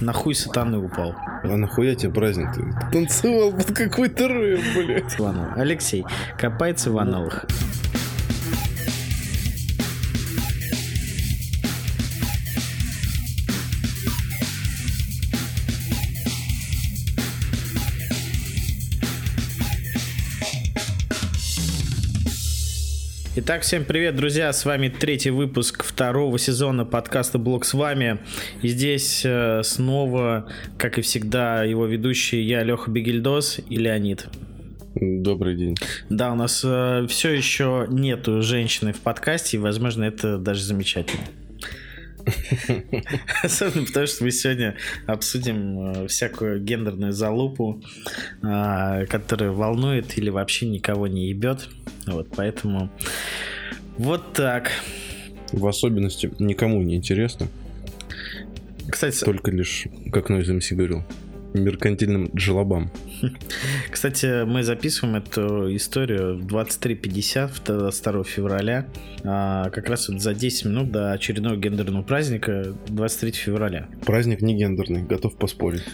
Нахуй сатаны упал. А нахуя тебе праздник? Ты танцевал под какой-то рэп, блядь. Алексей, копается в аналах. Итак, всем привет, друзья! С вами третий выпуск второго сезона подкаста «Блог с вами». И здесь э, снова, как и всегда, его ведущий я, Леха Бегельдос и Леонид. Добрый день. Да, у нас э, все еще нету женщины в подкасте, и, возможно, это даже замечательно. Особенно потому, что мы сегодня обсудим э, всякую гендерную залупу, э, которая волнует или вообще никого не ебет. Вот, поэтому вот так. В особенности никому не интересно. Кстати, Только лишь, как Нойз МС говорил, меркантильным джелобам. Кстати, мы записываем эту историю в 23.50 2 февраля, а, как раз вот за 10 минут до очередного гендерного праздника 23 февраля. Праздник не гендерный, готов поспорить.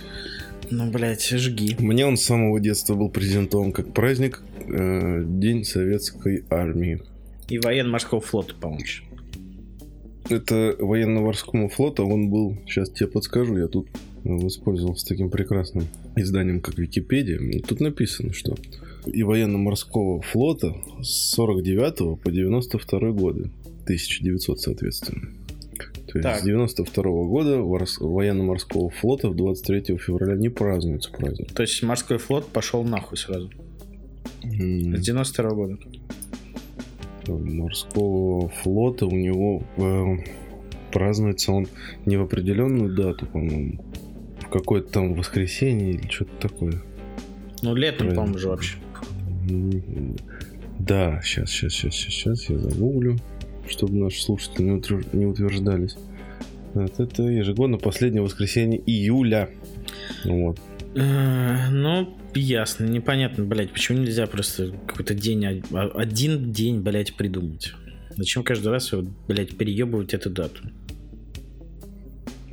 Ну, блядь, жги. Мне он с самого детства был презентован как праздник э, День Советской Армии. И военно-морского флота, по-моему. Это военно-морскому флоту он был, сейчас тебе подскажу, я тут воспользовался таким прекрасным изданием, как Википедия. Тут написано, что и военно-морского флота с 49 по 92 годы, 1900, соответственно. То есть Так. с 92 года военно-морского флота в 23 февраля не празднуется праздник. То есть морской флот пошел нахуй сразу. М, С 92 года. Морского флота у него э, празднуется он не в определенную дату, по-моему, в какое-то там воскресенье или что-то такое. Ну, летом, Правильно. по-моему, же вообще. Да, сейчас, сейчас, сейчас, сейчас, сейчас я загуглю, чтобы наши слушатели не, утвер- не утверждались. Вот это ежегодно последнее воскресенье июля. Вот. Э, Ну, ясно, непонятно, блядь, почему нельзя просто какой-то день, а- один день, блядь, придумать? Зачем каждый раз, блядь, переебывать эту дату?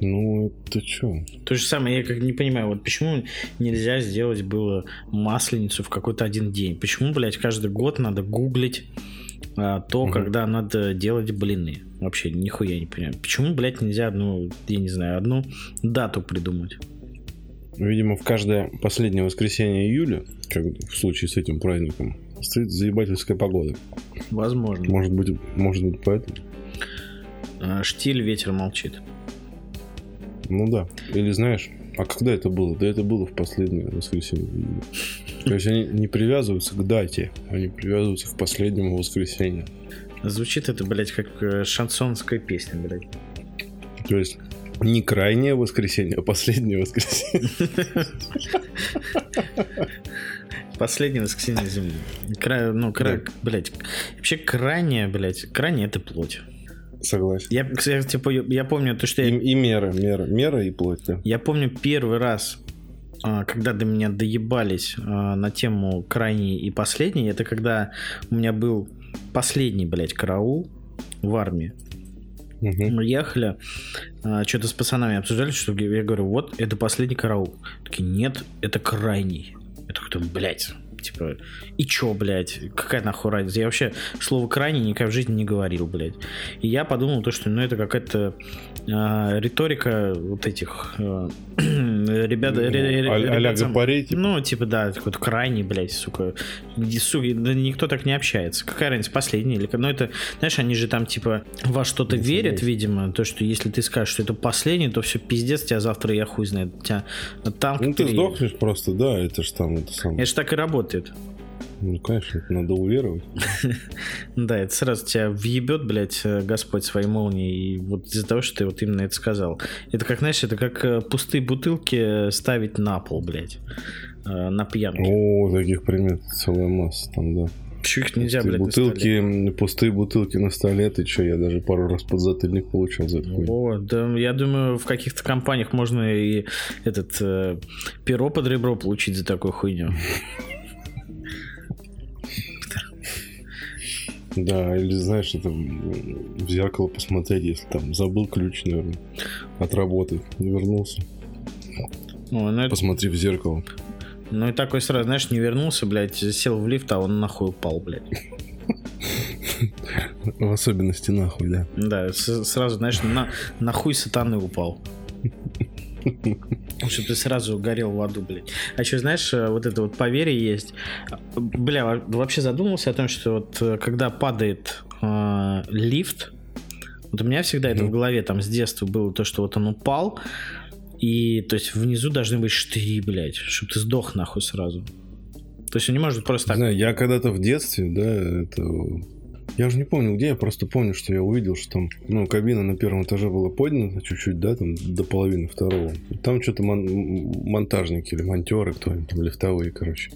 Ну, это что? То же самое, я как не понимаю, вот почему нельзя сделать было масленицу в какой-то один день? Почему, блядь, каждый год надо гуглить а, то, Мгм. когда надо делать блины? Вообще, нихуя не понимаю. Почему, блядь, нельзя одну, я не знаю, одну дату придумать? Видимо, в каждое последнее воскресенье июля, как в случае с этим праздником, стоит заебательская погода. Возможно. Может быть, может быть поэтому? А, Штиль, ветер молчит. Ну да. Или знаешь, а когда это было? Да это было в последнее воскресенье. То есть они не привязываются к дате, они привязываются к последнему воскресенью. Звучит это, блядь, как э, шансонская песня, блядь. То есть не крайнее воскресенье, а последнее воскресенье. Последнее воскресенье земли. Кра... Ну, кра... Да. блядь. Вообще крайнее, блядь, крайнее это плоть. Согласен. Я, кстати, типа, я помню то, что И, я, и мера, мера, мера и плоть, да. я помню первый раз, а, когда до меня доебались а, на тему крайней и последней, это когда у меня был последний, блядь, караул в армии. Мгм. Мы ехали, что-то с пацанами обсуждали, что я говорю, вот, это последний караул. Такие, нет, это крайний. Я такой, думаю, блядь, типа, и чё, блядь, какая нахуй разница? Я вообще слово крайний никогда в жизни не говорил, блядь. И я подумал то, что, ну, это какая-то а, риторика вот этих а, ребят... ре- ре- Ну, а- сам- гопарей, типа? Ну, типа, да, какой-то крайний, блядь, сука. Сука, да никто так не общается. Какая разница, последний или... Ну, это, знаешь, они же там, типа, во что-то верят, согласен. видимо, то, что если ты скажешь, что это последний, то все пиздец, тебя завтра я хуй знает. Тебя танк Ну ты сдохнешь просто, да, это ж там, это самое. Это же так и работает. Ну, конечно, это надо уверовать. Да, это сразу тебя въебет, блядь, э, Господь своей молнией. И вот из-за того, что ты вот именно это сказал. Это как, знаешь, это как э, пустые бутылки ставить на пол, блядь. э, На пьянке. О, таких примет целая масса там, да. Почему их нельзя, Пустые блядь, бутылки, пустые бутылки на столе, ты что, я даже пару раз подзатыльник получал за это. О, да, я думаю, в каких-то компаниях можно и этот э, перо под ребро получить за такую хуйню. Да, или знаешь, это в зеркало посмотреть, если там забыл ключ, наверное, от работы, не вернулся. Ну, ну, это- Посмотри в зеркало. ну и такой сразу, знаешь, не вернулся, блядь, сел в лифт, а он нахуй упал, блядь. В особенности нахуй, да. Да, сразу, знаешь, на, на хуй сатаны упал. Чтобы ты сразу горел в аду, блядь. А еще, знаешь, э, вот это вот поверье есть. Бля, во- вообще задумался о том, что вот э, когда падает э, лифт, вот у меня всегда это в голове там с детства было то, что вот он упал, и то есть внизу должны быть штыри, блядь, чтобы ты сдох нахуй сразу. То есть он не может просто Не так... знаю, я когда-то в детстве, да, это... Я уже не помню где, я просто помню, что я увидел, что там, ну, кабина на первом этаже была поднята чуть-чуть, да, там до половины второго. Там что-то мон- монтажники или монтеры, кто-нибудь там лифтовые, короче,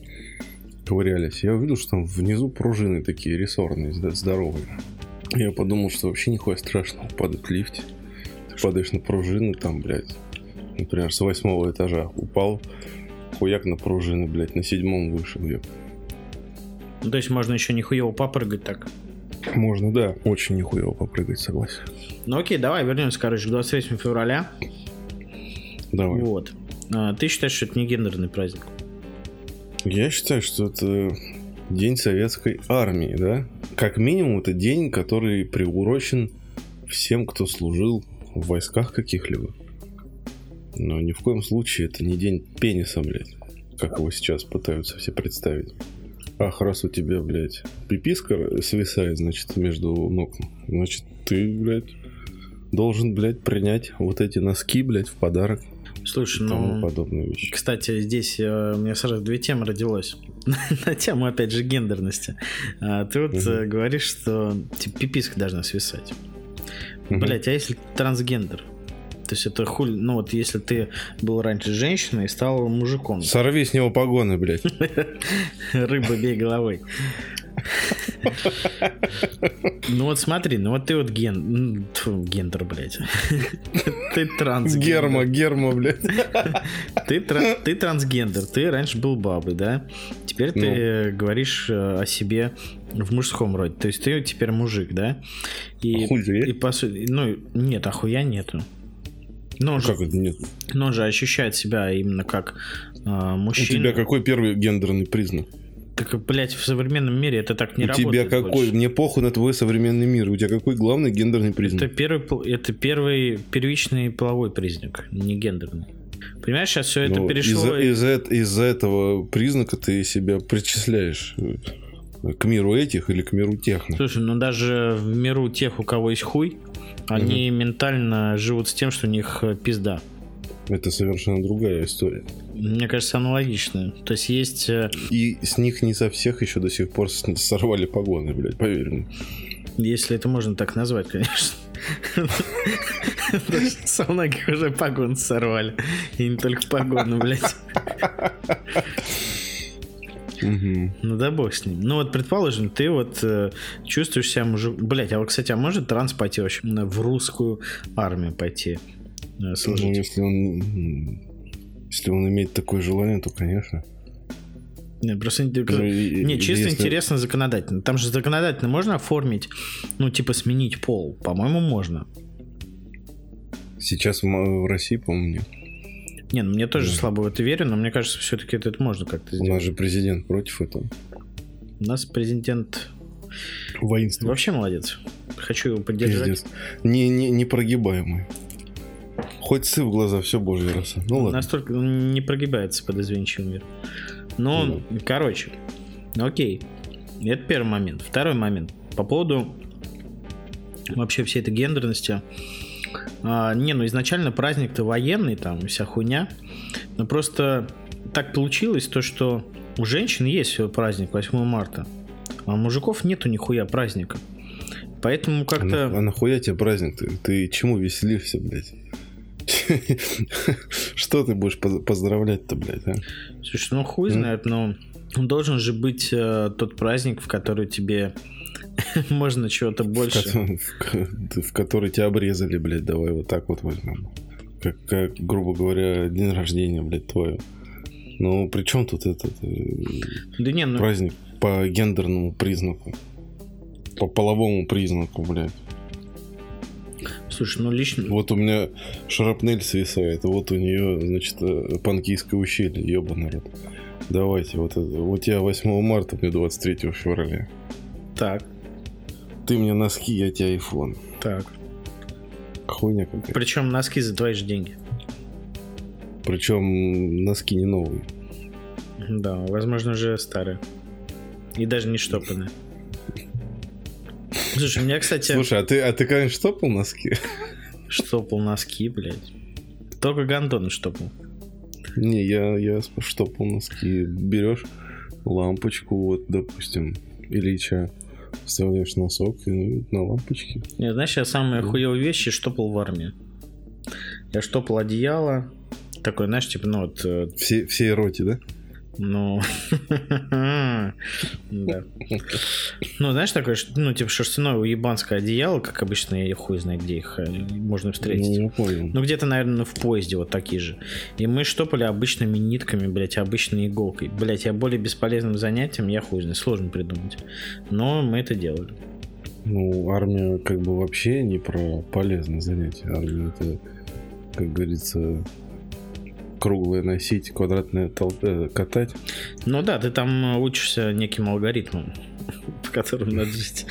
ковырялись. Я увидел, что там внизу пружины такие рессорные, здоровые. Я подумал, что вообще нихуя страшного падать в лифте. Ты падаешь на пружины, там, блядь, например, с восьмого этажа упал, хуяк на пружины, блядь, на седьмом вышел, ёп. Ну, то есть можно еще нихуево попрыгать так. Можно, да. Очень нихуево попрыгать, согласен. Ну окей, давай вернемся, короче, к 23 февраля. Давай. Вот. А, Ты считаешь, что это не гендерный праздник? Я считаю, что это День Советской Армии, да? Как минимум, это день, который приурочен всем, кто служил в войсках каких-либо. Но ни в коем случае это не день пениса, блядь. Как его сейчас пытаются все представить. Ах, раз у тебя, блядь, пиписка свисает, значит, между ног, значит, ты, блядь, должен, блядь, принять вот эти носки, блядь, в подарок Слушай, и тому ну... подобные вещи. Кстати, здесь э, у меня сразу две темы родилось. На тему, опять же, гендерности. А, Ты вот э, говоришь, что типа пиписка должна свисать. Мгм. Блять, а если трансгендер? То есть это хуль... Ну вот если ты был раньше женщиной и стал мужиком. Сорви с него погоны, блядь. Рыба бей головой. Ну вот смотри, ну вот ты вот ген... тьфу, гендер, блядь. Ты трансгендер. Герма, герма, блядь. Ты, тра- ты трансгендер, ты раньше был бабой, да? Теперь ты Ну. говоришь э, о себе в мужском роде. То есть ты теперь мужик, да? И, А же есть? и по сути, ну, нет, ахуя нету. Но он, же, Как это нет? но он же ощущает себя именно как э, У мужчина. тебя какой первый гендерный признак? Так, блядь, в современном мире это так не у тебя работает какой? больше. Мне похуй на твой современный мир. У тебя какой главный гендерный Это признак? первый, пол- это первый первичный половой признак, не гендерный. Понимаешь, сейчас все это Ну, перешло... Из-за эт- из-за этого признака ты себя причисляешь э, к миру этих или к миру тех. Слушай, ну даже в миру тех, у кого есть хуй, они ментально живут с тем, что у них э, пизда. Это совершенно другая история. Мне кажется, аналогично. То есть есть... э, И с них не со всех еще до сих пор сорвали погоны, блядь, поверь мне. Если это можно так назвать, конечно. Со многих уже погон сорвали. И не только погоны, блядь. Мгм. Ну да бог с ним. Ну вот, предположим, ты вот э, чувствуешь себя мужик... Блять, а вот, кстати, а может транс пойти вообще в русскую армию пойти? э, Ну, служить? если он... Если он имеет такое желание, то, конечно. Не, просто не, Ну, не, чисто если- интересно законодательно. Там же законодательно можно оформить, ну, типа, сменить пол. По-моему, можно. Сейчас в России, по-моему, нет. Не, ну мне тоже Да. слабо в это верю, но мне кажется, все-таки это, это можно как-то У сделать. нас же президент против этого. У нас президент Воинство. вообще молодец. Хочу его поддержать. Пиздец. Не, не, непрогибаемый. Хоть сы в глаза, все божья роса. Ну ладно. Настолько не прогибается под извинчивым мир. Ну, короче, окей. Это первый момент. Второй момент. По поводу вообще всей этой гендерности. А, не, ну изначально праздник-то военный, там вся хуйня. Но просто так получилось то, что у женщин есть свой праздник 8 марта, а у мужиков нету нихуя праздника. Поэтому А, как-то... на- а нахуя тебе праздник? Ты, ты чему веселишься, блядь? Что ты будешь поз- поздравлять-то, блядь, а? Слушай, ну хуй знает, но должен же быть э, тот праздник, в который тебе можно чего-то больше. в ко- в который тебя обрезали, блядь, давай вот так вот возьмем. Как, как, грубо говоря, день рождения, блядь, твое. Ну, при чем тут этот э, Да не, ну праздник по гендерному признаку? По половому признаку, блядь. Слушай, ну лично... Вот у меня шрапнель свисает, вот у нее, значит, э, панкийское ущелье, ебаный рот. Давайте, вот это, у тебя 8 марта, мне 23 февраля. Так, Ты мне носки, я тебе айфон. так. Хуйня какая. Причем носки за твои же деньги. Причем носки не новые. Да, возможно, уже старые. И даже не штопанные. Слушай, у меня, кстати, Слушай, а ты, а ты конечно, штопал носки? штопал носки, блядь. Только гандоны штопал. Не, я, я штопал носки. Берешь лампочку, вот, допустим, Ильича, вставляешь носок и ну, на лампочке. Не, знаешь, я самые хуевые вещи штопал в армии. Я штопал одеяло. Такой, знаешь, типа, ну вот, э, Все, всей роте, да? Ну... Да. Ну, знаешь, такое, ну, типа, шерстяное уебанское одеяло, как обычно, я хуй знаю, где их э, можно Ну, встретить. я понял. Ну, где-то, наверное, в поезде вот такие же. И мы штопали обычными нитками, блядь, обычной иголкой. Блядь, я более бесполезным занятием, я хуй знаю, сложно придумать. Но мы это делали. Ну, армия как бы вообще не про полезное занятие. Армия это, как говорится, круглое носить, квадратное тол- э, катать. Ну да, ты там э, учишься неким алгоритмом, по которым надо жить.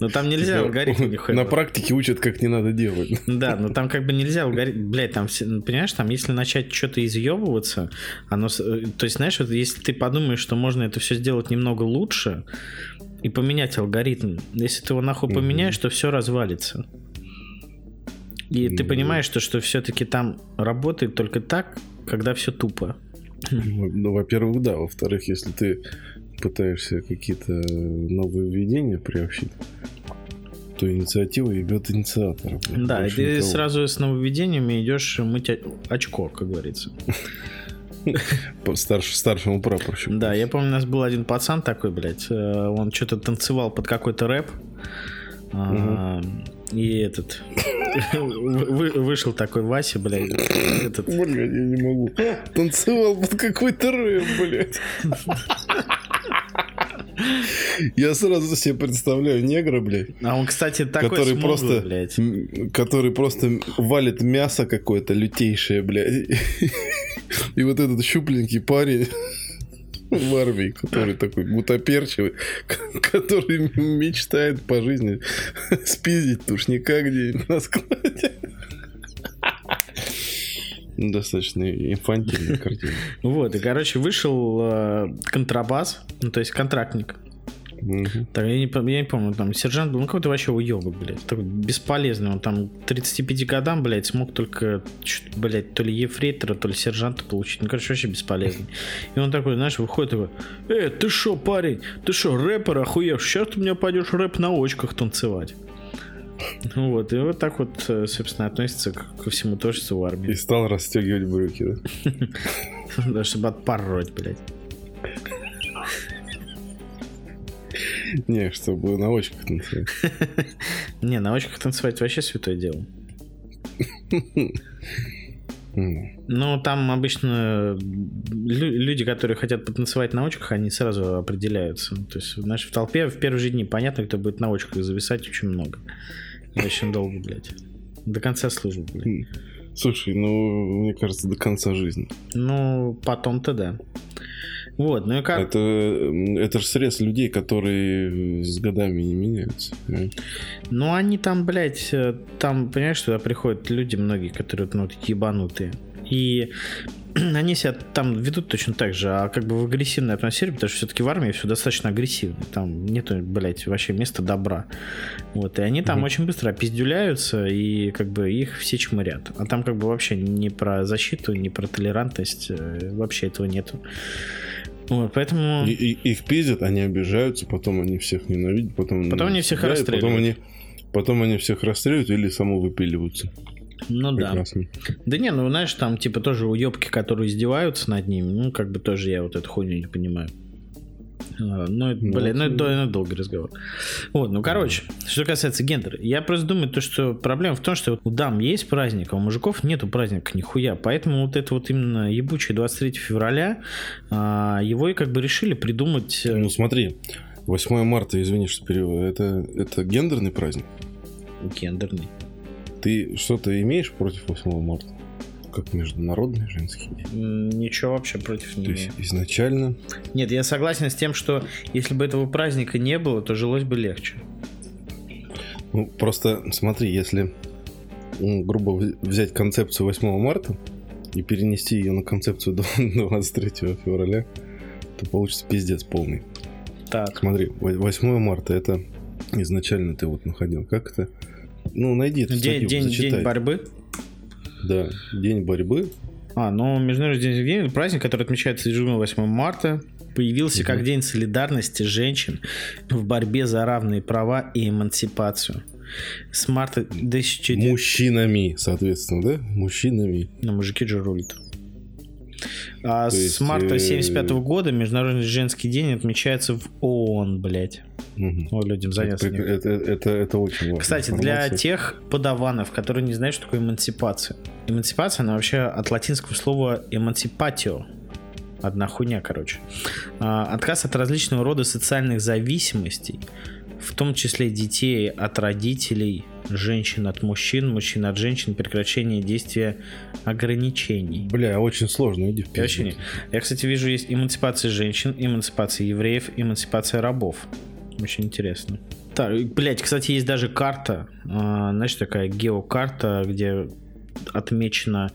Но там нельзя алгоритм нихуя. На практике учат, как не надо делать. Да, но там как бы нельзя алгоритм... Блядь, там, ну, понимаешь, там если начать что-то изъебываться, оно... э, То есть, знаешь, вот если ты подумаешь, что можно это все сделать немного лучше и поменять алгоритм, если ты его нахуй поменяешь, то все развалится. И ты Ну. понимаешь, что, что все-таки там работает только так, когда все тупо. Ну, во-первых, да. Во-вторых, если ты пытаешься какие-то новые введения приобщить, то инициатива идет инициатора. Да, и ты никого. сразу с нововведениями идешь мыть очко, как говорится. По старш- старшему прапорщику. Да, я помню, у нас был один пацан такой, блядь, э, он что-то танцевал под какой-то рэп. а, И этот вы- вышел такой Вася, блядь, этот, Блядь, я не могу. Танцевал под какой-то рэп, блядь. Я сразу себе представляю негра, блядь, а он, кстати, такой который смуглый, просто, блядь. который просто валит мясо какое-то лютейшее, блядь. И вот этот щупленький парень в армии, который такой гутоперчивый, который мечтает по жизни спиздить тушника где-нибудь на складе. Достаточно инфантильная картина. Вот, и, короче, вышел э, контрабас, ну, то есть контрактник. Мгм. Так, я не, я не помню, там сержант был, ну какой-то вообще уебок, блядь. Такой бесполезный. Он там к 35 годам, блядь, смог только, блядь, то ли ефрейтора, то ли сержанта получить. Ну, короче, вообще бесполезный. И он такой, знаешь, выходит такой, э, ты шо, парень, ты шо, рэпер охуев, сейчас ты у меня пойдешь рэп на очках танцевать. Ну Вот, и вот так вот, э, собственно, относится ко всему творчеству в И армии. стал расстегивать брюки, да? Да, чтобы отпороть, блядь. Не, чтобы на очках танцевать. Не, на очках танцевать вообще святое дело. Ну, там обычно лю- люди, которые хотят потанцевать на очках, они сразу определяются. То есть, знаешь, в толпе в первые же дни понятно, кто будет на очках зависать очень много. И Очень долго, блядь. До конца службы, блядь. Слушай, ну, мне кажется, до конца жизни. Ну, потом-то да. Вот, ну и как... Это, это же срез людей, которые с годами не меняются. Ну, они там, блядь, э, там, понимаешь, туда приходят люди многие, которые, ну, такие ебанутые. И они себя там ведут точно так же, а как бы в агрессивной атмосфере, потому что все-таки в армии все достаточно агрессивно. Там нету, блядь, вообще места добра. Вот, и они там Мгм. очень быстро опиздюляются, и как бы их все чмырят. А там как бы вообще не про защиту, не про толерантность, э, вообще этого нету. Вот, поэтому... И- и- их пиздят, они обижаются, потом они всех ненавидят, потом... Потом они всех стреляют, Потом расстреливают. они, потом они всех расстреливают или само выпиливаются. Ну да. Прекрасно. Да не, ну знаешь, там типа тоже уебки, которые издеваются над ними, ну как бы тоже я вот эту хуйню не понимаю. А, Ну, это, блин, ну это, это- дол- долгий разговор. Вот, ну короче, что касается гендера, я просто думаю, то, что проблема в том, что у дам есть праздник, а у мужиков нету праздника нихуя. Поэтому вот это вот именно ебучий 23 февраля, а, его и как бы решили придумать. э, Ну смотри, 8 марта, извини, что перевод, это, это гендерный праздник. гендерный. Ты что-то имеешь против 8 марта? Как международный женский день? Ничего вообще против не То есть изначально Нет, я согласен с тем, что если бы этого праздника не было, то жилось бы легче. Ну, просто смотри, если, ну, грубо вз- взять концепцию 8 марта и перенести ее на концепцию до 23 февраля, то получится пиздец полный. Так. Смотри, во- 8 марта это изначально ты вот находил. Как это? Ну, найди эту День, статью, день, зачитай. день борьбы. Да, день борьбы. А, ну, Международный день это праздник, который отмечается ежегодно 8 марта. Появился как День солидарности женщин в борьбе за равные права и эмансипацию. С марта 1900... Мужчинами, соответственно, да? Мужчинами. Ну, мужики же рулят. А То с есть, марта э, 75 года Международный женский день отмечается в ООН, блядь. Мгм. О, людям заняться. это, это, это, это очень важно. Кстати, для тех подаванов, которые не знают, что такое эмансипация. Эмансипация, она вообще от латинского слова эмансипатио. Одна хуйня, короче. А, Отказ от различного рода социальных зависимостей, в том числе детей от родителей, женщин от мужчин, мужчин от женщин, прекращение действия ограничений. Бля, очень сложно, иди в не- Я, кстати, вижу, есть эмансипация женщин, эмансипация евреев, эмансипация рабов. Очень интересно. Так, блять, кстати, есть даже карта, а, знаешь, такая геокарта, где отмечено,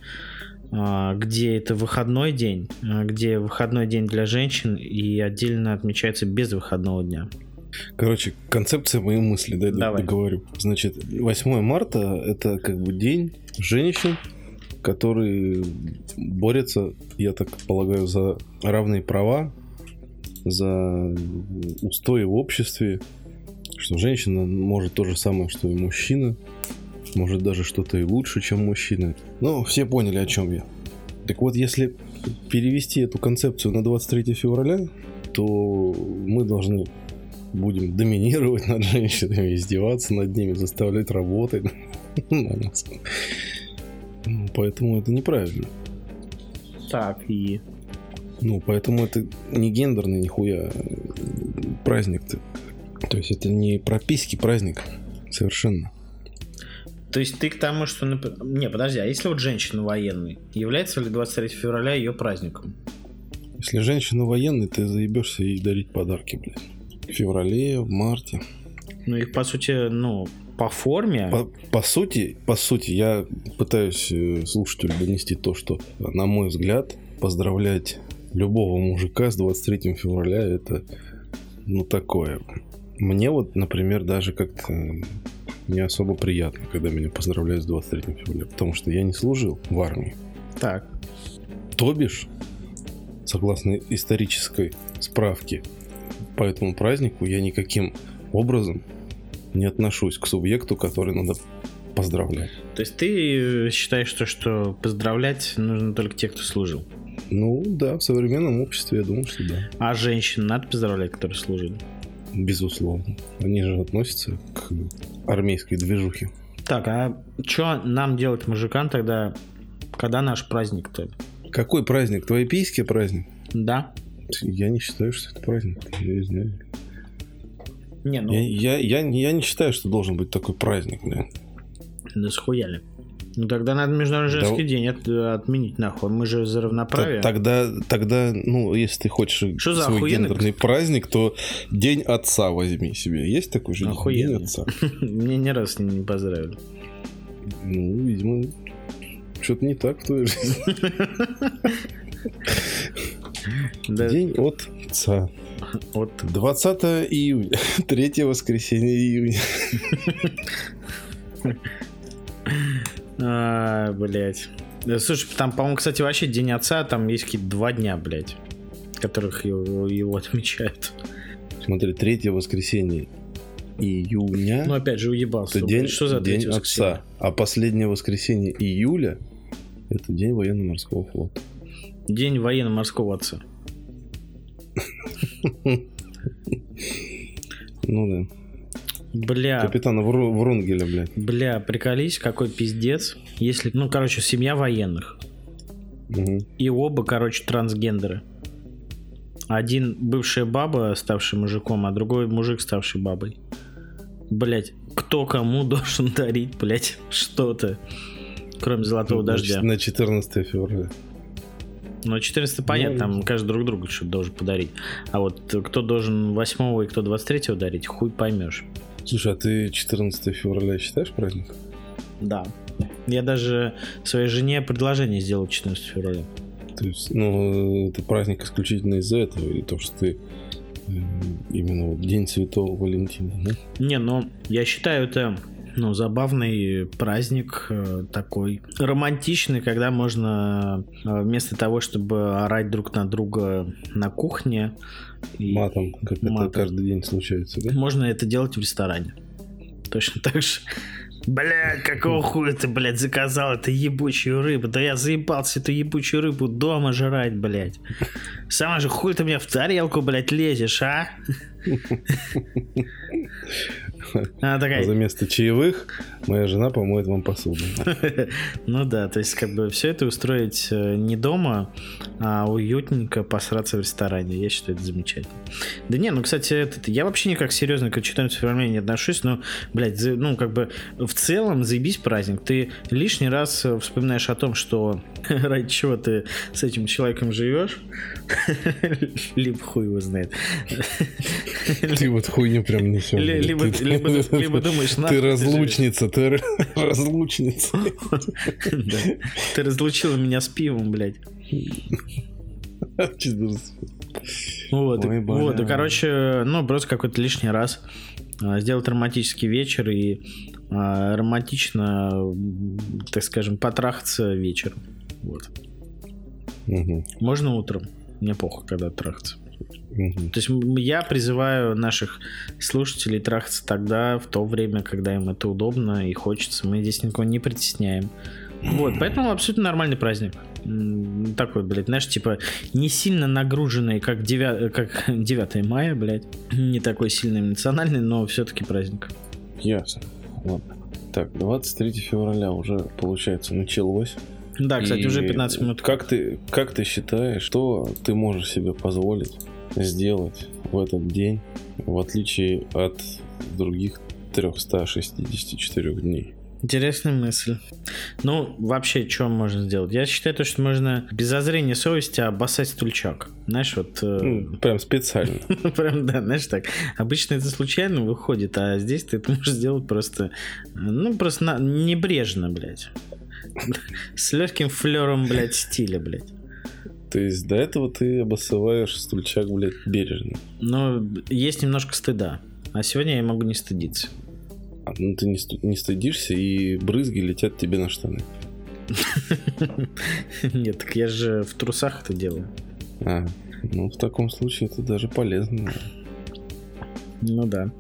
а, где это выходной день, а, где выходной день для женщин и отдельно отмечается без выходного дня. Короче, концепция моей мысли, да, Давай. договорю. Значит, 8 марта это как бы день женщин, которые борются, я так полагаю, за равные права, за устои в обществе, что женщина может то же самое, что и мужчина, может даже что-то и лучше, чем мужчина. Ну, все поняли, о чем я. Так вот, если перевести эту концепцию на 23 февраля, то мы должны будем доминировать над женщинами, издеваться над ними, заставлять работать на нас. Ну, Поэтому это неправильно. Так, и... Ну, поэтому это не гендерный нихуя праздник-то. То есть это не прописки праздник. Совершенно. То есть ты к тому, что... Не, подожди, а если вот женщина военный, является ли 23 февраля ее праздником? Если женщина военный, ты заебешься ей дарить подарки, блядь. В феврале, в марте. Ну, их, по сути, ну, по форме... По, по сути, по сути, я пытаюсь э, слушателю донести то, что, на мой взгляд, поздравлять любого мужика с 23 февраля это ну такое. Мне вот, например, даже как-то не особо приятно, когда меня поздравляют с 23 февраля, потому что я не служил в армии. Так, То бишь, согласно исторической справке, по этому празднику я никаким образом не отношусь к субъекту, который надо поздравлять. то есть ты считаешь, что, что поздравлять нужно только тех, кто служил? Ну да, в современном обществе я думаю, что да. А женщин надо поздравлять, которые служили? Безусловно. Они же относятся к армейской движухе. Так, а что нам делать, мужикам, тогда, когда наш праздник-то? Какой праздник? Твоепийский праздник? Да? Я не считаю, что это праздник. Я не знаю. Не, ну, Я, я, я, я не считаю, что должен быть такой праздник, бля. да схуяли. Ну тогда надо Международный Да. женский день от- отменить нахуй. Мы же за равноправие. Т- Тогда, тогда, ну, если ты хочешь Что за свой охуенный- гендерный праздник, то День Отца возьми себе. Есть такой же день? Охуенный. День Отца? Мне ни разу не поздравили. Ну, видимо, что-то не так в твоей жизни. Да, День от Отца. вот 20 июня. Третье воскресенье июня. А, блять. Слушай, там, по-моему, кстати, вообще День Отца, там есть какие-то два дня, блядь, которых его, его отмечают. Смотри, третье воскресенье июня. Ну, опять же, уебался. это день, Что за день отца. А последнее воскресенье июля это день военно-морского флота. День военно-морского отца. Ну да. Бля, Капитана Вру- Врунгеля, блядь. бля, приколись, какой пиздец. Если, ну, короче, семья военных. Мгм. И оба, короче, трансгендеры. Один бывшая баба, ставший мужиком, а другой мужик, ставший бабой. блядь, кто кому должен дарить, блядь, что-то, кроме золотого На дождя. На 14 февраля. Ну, 14 понятно, там каждый друг другу что-то должен подарить. А вот кто должен 8 и кто 23 дарить, хуй поймешь. Слушай, а ты 14 февраля считаешь праздник? Да. Я даже своей жене предложение сделал 14 февраля. То есть, ну, это праздник исключительно из-за этого, или то, что ты э, именно вот День Святого Валентина, да? Не, ну, я считаю это ну, забавный праздник э, такой романтичный, когда можно э, вместо того, чтобы орать друг на друга на кухне, Матом, как Матом. это каждый день случается, да? можно это делать в ресторане. Точно так же. Блядь, какого хуя ты, блядь, заказал эту ебучую рыбу? Да я заебался эту ебучую рыбу дома жрать, блядь. Сама же хуй ты мне в тарелку, блядь, лезешь, а? А такая, за место чаевых моя жена помоет вам посуду. Ну да, то есть как бы все это устроить э, не дома, а уютненько посраться в ресторане. Я считаю, это замечательно. Да не, ну, кстати, этот, я вообще никак серьезно к 14 февраля не отношусь, но, блядь, ну, как бы в целом заебись праздник. Ты лишний раз вспоминаешь о том, что ради чего ты с этим человеком живешь, либо хуй его знает. Вот хуйню прям несешь. Ли- Либо, либо, либо думаешь, Ты нахуй живешь. разлучница, ты разлучница. Да. Ты разлучила меня с пивом, блядь. 14. Вот, Ой, и- вот, и, короче, ну, просто какой-то лишний раз а, сделать романтический вечер и а, романтично, так скажем, потрахаться вечером. Вот. Мгм, Можно утром. Мне похуй, когда трахаться. Мгм. То есть я призываю наших слушателей трахаться тогда, в то время, когда им это удобно и хочется. Мы здесь никого не притесняем. Вот, поэтому абсолютно нормальный праздник. Такой, блядь, знаешь, типа не сильно нагруженный, как, 9, как 9 мая, блядь. Не такой сильно эмоциональный, но все-таки праздник. Ясно. Ладно. Так, 23 февраля уже, получается, началось. Да, кстати, И уже 15 минут. Как ты, как ты считаешь, что ты можешь себе позволить сделать в этот день, в отличие от других 364 дней? Интересная мысль. Ну, вообще, что можно сделать? Я считаю, то, что можно без зазрения совести обоссать стульчак. Знаешь, вот... э, Ну, прям специально. Прям, да, знаешь так. Обычно это случайно выходит, а здесь ты это можешь сделать просто, ну, просто на- небрежно, блядь. С легким флером, блядь, стиля, блядь. То есть до этого ты обоссываешь стульчак, блядь, бережно. Но есть немножко стыда. А сегодня я могу не стыдиться. А, ну ты не, сту- не стыдишься, и брызги летят тебе на штаны. Нет, так я же в трусах это делаю. А, ну в таком случае это даже полезно. Ну да.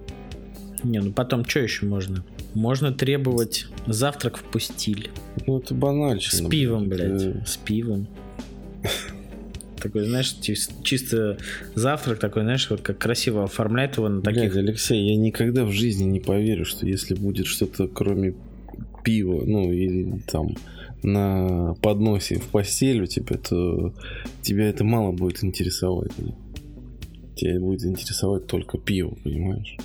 Не, ну потом что еще можно? Можно требовать завтрак в пустиль. Ну это банальщина. С пивом, блядь. Это- С пивом. Такой, знаешь, чис- чисто завтрак такой, знаешь, вот как красиво оформляет его на таких... Блядь, Алексей, я никогда в жизни не поверю, что если будет что-то кроме пива, ну или там на подносе в постель у тебя, то тебя это мало будет интересовать. Тебя будет интересовать только пиво, понимаешь?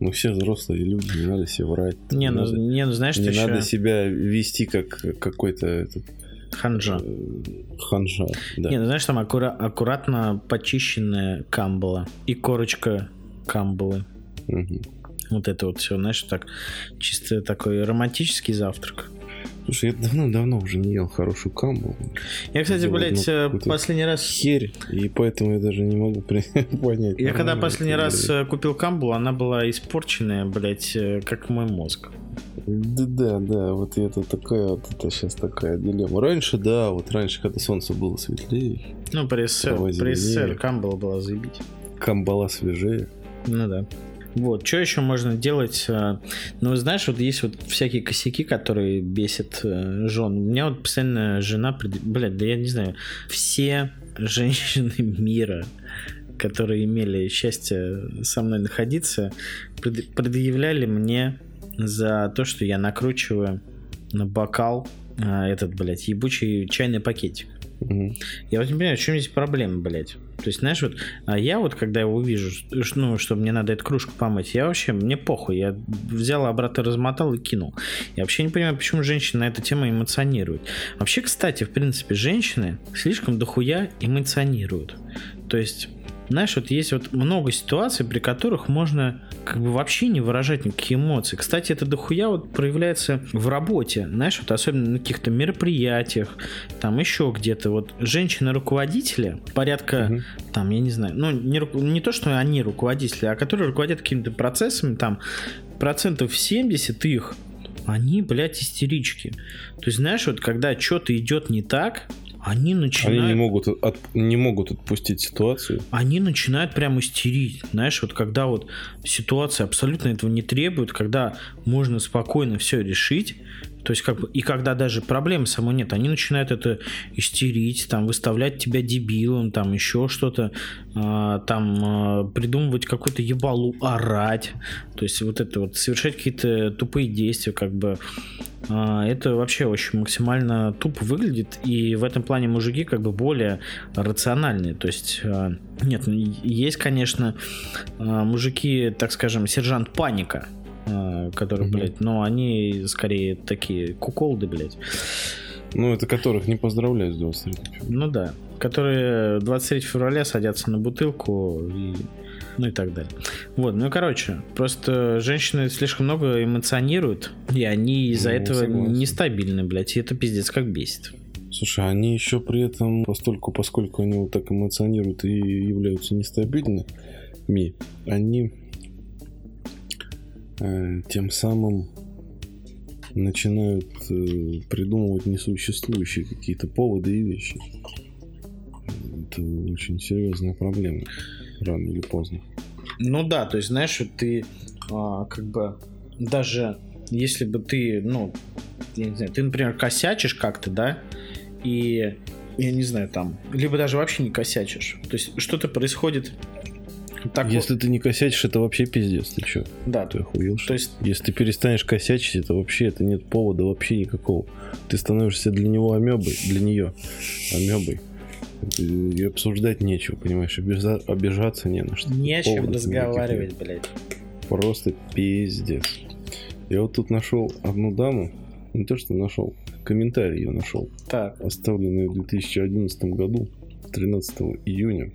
Мы все взрослые люди, не надо себе врать. Не, ну, надо, не, ну знаешь, не ты надо еще себя вести как какой-то этот, ханжа. э, ханжа. Да. Не, ну знаешь, там аккура- аккуратно почищенная камбала и корочка камбалы. Мгм. Вот это вот все, знаешь, так чисто такой романтический завтрак. Слушай, я давно-давно уже не ел хорошую камбу. Я, кстати, Делать, блядь, ну, э, последний раз... Херь, и поэтому я даже не могу понять. Я когда последний раз или- э, купил камбалу, она была испорченная, блядь, э, как мой мозг. Да, да, да, вот это такая, вот это сейчас такая дилемма. Раньше, да, вот раньше, когда солнце было светлее, Ну, при СССР, при СССР камбала была заебить. камбала свежее. Ну да. Вот, что еще можно делать? э, Ну, знаешь, вот есть вот всякие косяки, которые бесят э, жен. У меня вот постоянно жена, блядь, да я не знаю, все женщины мира, которые имели счастье со мной находиться, пред- предъявляли мне за то, что я накручиваю на бокал а, этот, блядь, ебучий чайный пакетик. Мгм. Я вот не понимаю, в чем здесь проблема, блядь. То есть, знаешь, вот а я вот, когда его увижу, ш- ну, что мне надо эту кружку помыть, я вообще, мне похуй, я взял обратно, размотал и кинул. Я вообще не понимаю, почему женщины на эту тему эмоционируют. Вообще, кстати, в принципе, женщины слишком дохуя эмоционируют. То есть, знаешь, вот есть вот много ситуаций, при которых можно как бы вообще не выражать никакие эмоции. Кстати, это дохуя вот проявляется в работе, знаешь, вот особенно на каких-то мероприятиях, там еще где-то. Вот женщины-руководители, порядка, Мгм. там, я не знаю, ну, не, не то, что они руководители, а которые руководят какими-то процессами, там, процентов 70 их, они, блядь, истерички. То есть, знаешь, вот когда что-то идет не так, они начинают... Они не могут, от- не могут отпустить ситуацию. они начинают прям истерить. Знаешь, вот когда вот ситуация абсолютно этого не требует, когда можно спокойно все решить, то есть как бы, и когда даже проблемы самой нет, они начинают это истерить, там, выставлять тебя дебилом, там, еще что-то, а, там, а, придумывать какую-то ебалу, орать, то есть вот это вот, совершать какие-то тупые действия, как бы, а, это вообще очень максимально тупо выглядит, и в этом плане мужики как бы более рациональные, то есть, а, нет, ну, есть, конечно, а, мужики, так скажем, сержант паника, которые, Мгм. блядь, но они скорее такие куколды, блядь. Ну, это которых не поздравляю с 23 февраля. Ну да, которые 23 февраля садятся на бутылку и ну и так далее. Вот, ну и короче, просто женщины слишком много эмоционируют, и они из-за Ну, этого согласен. нестабильны, блядь, и это пиздец как бесит. Слушай, они еще при этом, постольку, поскольку они вот так эмоционируют и являются нестабильными, они э, тем самым начинают э, придумывать несуществующие какие-то поводы и вещи. Это очень серьезная проблема, рано или поздно. Ну да, то есть, знаешь, ты а, как бы даже если бы ты, ну, я не знаю, ты, например, косячишь как-то, да, и я не знаю, там, либо даже вообще не косячишь. То есть что-то происходит так вот- Если ты не косячишь, это вообще пиздец, ты чё? да, Ты охуел, что то есть Если ты перестанешь косячить, это вообще это нет повода вообще никакого. Ты становишься для него амебой, для нее амебой. И обсуждать нечего, понимаешь? Обижа- обижаться не на что. не о чем разговаривать, блядь. Просто пиздец. Я вот тут нашел одну даму, не то что нашел, комментарий я нашел, Так, оставленный в 2011 году, 13 июня,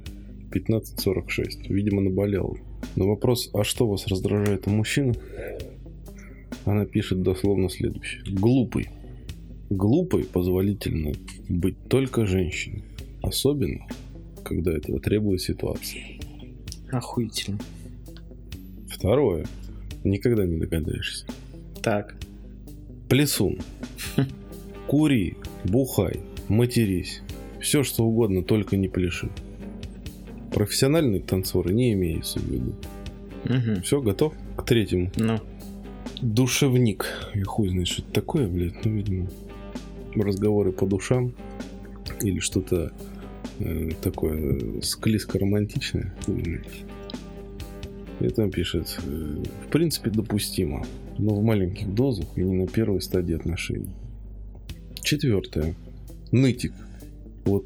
15.46. Видимо, наболел. На вопрос, а что вас раздражает у мужчины? Она пишет дословно следующее. Глупый. Глупой позволительно быть только женщине. Особенно, когда этого требует ситуация. охуительно. Второе. Никогда не догадаешься. Так, Плесун. Кури, бухай, матерись. Все что угодно, только не пляши. Профессиональные танцоры не имеются в виду. угу. Все, готов к третьему. ну, Душевник. Я хуй знает, что это такое, блядь. Ну, видимо, разговоры по душам. Или что-то э, такое склизко-романтичное. И там пишет, э, в принципе, допустимо, но в маленьких дозах и не на первой стадии отношений. Четвертое. Нытик. Вот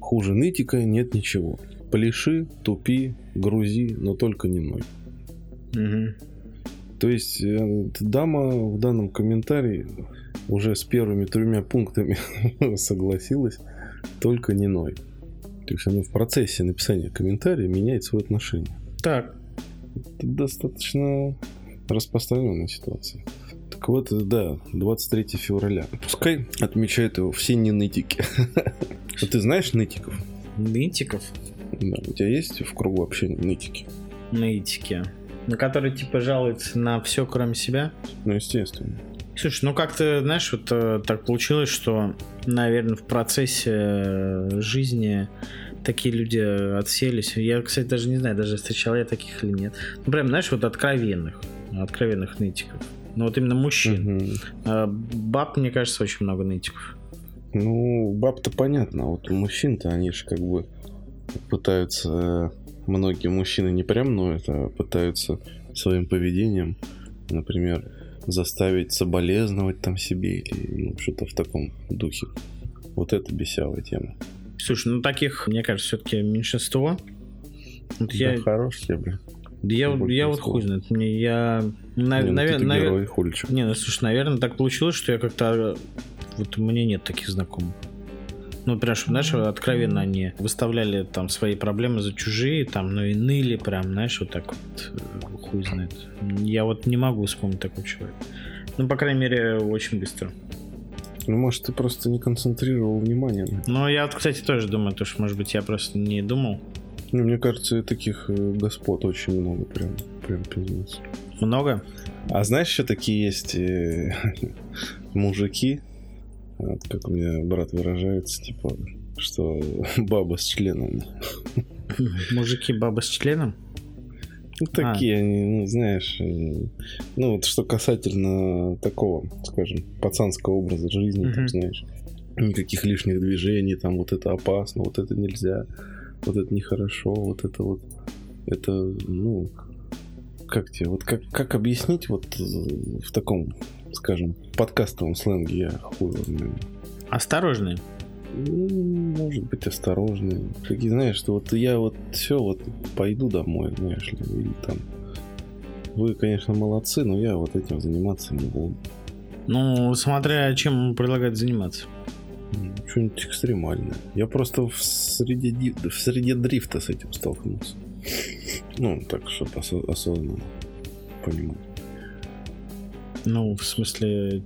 хуже нытика нет ничего. Пляши, тупи, грузи, но только не ной. угу. То есть э, дама в данном комментарии уже с первыми тремя пунктами согласилась, только не ной. То есть она в процессе написания комментария меняет свое отношение. так, Это достаточно распространенная ситуация. Так вот, да, 23 февраля. Пускай отмечают его все не нытики. А ты знаешь нытиков? нытиков Да, у тебя есть в кругу общения нытики? нытики, на которые типа жалуются на все, кроме себя. Ну, естественно. Слушай, ну как-то, знаешь, вот э, так получилось, что, наверное, в процессе э, жизни такие люди отселись. Я, кстати, даже не знаю, даже встречал я таких или нет. Ну, прям, знаешь, вот откровенных, откровенных нытиков. Ну, вот именно мужчин. Мгм. А баб, мне кажется, очень много нытиков. Ну, баб-то понятно, а вот мужчин-то они же как бы пытаются, многие мужчины не прям ноют, а пытаются своим поведением, например, заставить соболезновать там себе или ну, что-то в таком духе. Вот это бесявая тема. Слушай, ну таких, мне кажется, все-таки меньшинство. Вот да я... хорош я, бля. Да я, я вот хуй знает. Мне я. На, не, навер... ну, навер... герой, хуличу. Не, ну слушай, наверное, так получилось, что я как-то. Вот у меня нет таких знакомых. Ну, прям, знаешь, откровенно они выставляли там свои проблемы за чужие, там, ну и ныли прям, знаешь, вот так вот, э, хуй знает. Я вот не могу вспомнить такого человека. Ну, по крайней мере, очень быстро. Ну, может, ты просто не концентрировал внимание. Ну, я вот, кстати, тоже думаю, то, что, может быть, я просто не думал. Ну, мне кажется, таких э, господ очень много, прям, прям пиздец. Много? А знаешь, еще такие есть э, мужики, вот, как у меня брат выражается, типа, что баба с членом. Мужики баба с членом? Ну, такие а. они, ну, знаешь, э, ну, вот что касательно такого, скажем, пацанского образа жизни, угу. там, знаешь, никаких лишних движений, там, вот это опасно, вот это нельзя, вот это нехорошо, вот это вот, это, ну, как тебе, вот как, как объяснить вот в таком, скажем, подкастовом сленге, я хуй Осторожный. Ну, может быть, осторожный. Такие, знаешь, что вот я вот все, вот пойду домой, знаешь ли, или там. Вы, конечно, молодцы, но я вот этим заниматься не буду. Ну, смотря чем предлагать заниматься. Что-нибудь экстремальное. Я просто в среде, в среде дрифта с этим столкнулся. Ну, так, чтобы осо- осознанно понимать. Ну, в смысле...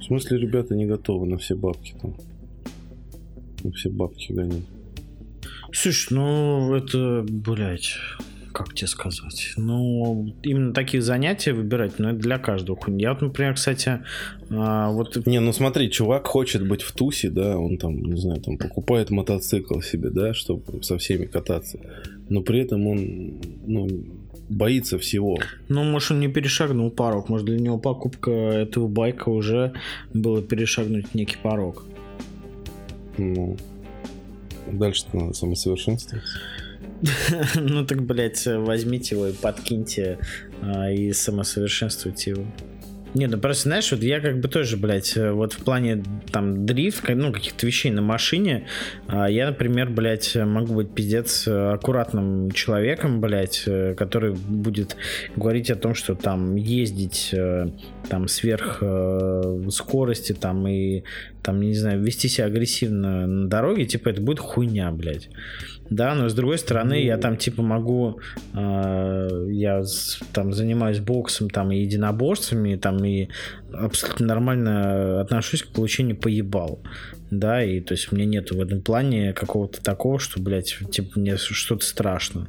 В смысле, ребята не готовы на все бабки там. На все бабки гонять. Слушай, ну, это, блядь, как тебе сказать? Ну, именно таких занятий выбирать, ну, это для каждого. Я вот, например, кстати, а, вот... Не, ну смотри, чувак хочет быть в тусе, да, он там, не знаю, там покупает мотоцикл себе, да, чтобы со всеми кататься. Но при этом он, ну, боится всего. Ну, может, он не перешагнул порог. Может, для него покупка этого байка уже было перешагнуть некий порог. Ну, дальше-то надо самосовершенствоваться. Ну так, блядь, возьмите его и подкиньте а, и самосовершенствуйте его. Не, ну просто, знаешь, вот я как бы тоже, блядь, вот в плане там дрифт, ну, каких-то вещей на машине, а, я, например, блядь, могу быть пиздец аккуратным человеком, блядь, который будет говорить о том, что там ездить э, там сверх э, скорости там и там, не знаю, вести себя агрессивно на дороге, типа это будет хуйня, блядь. Да, но с другой стороны, я там типа могу, э, я там занимаюсь боксом, там и единоборствами, там и абсолютно нормально отношусь к получению поебал, да, и то есть меня нету в этом плане какого-то такого, что, блядь, типа мне что-то страшно,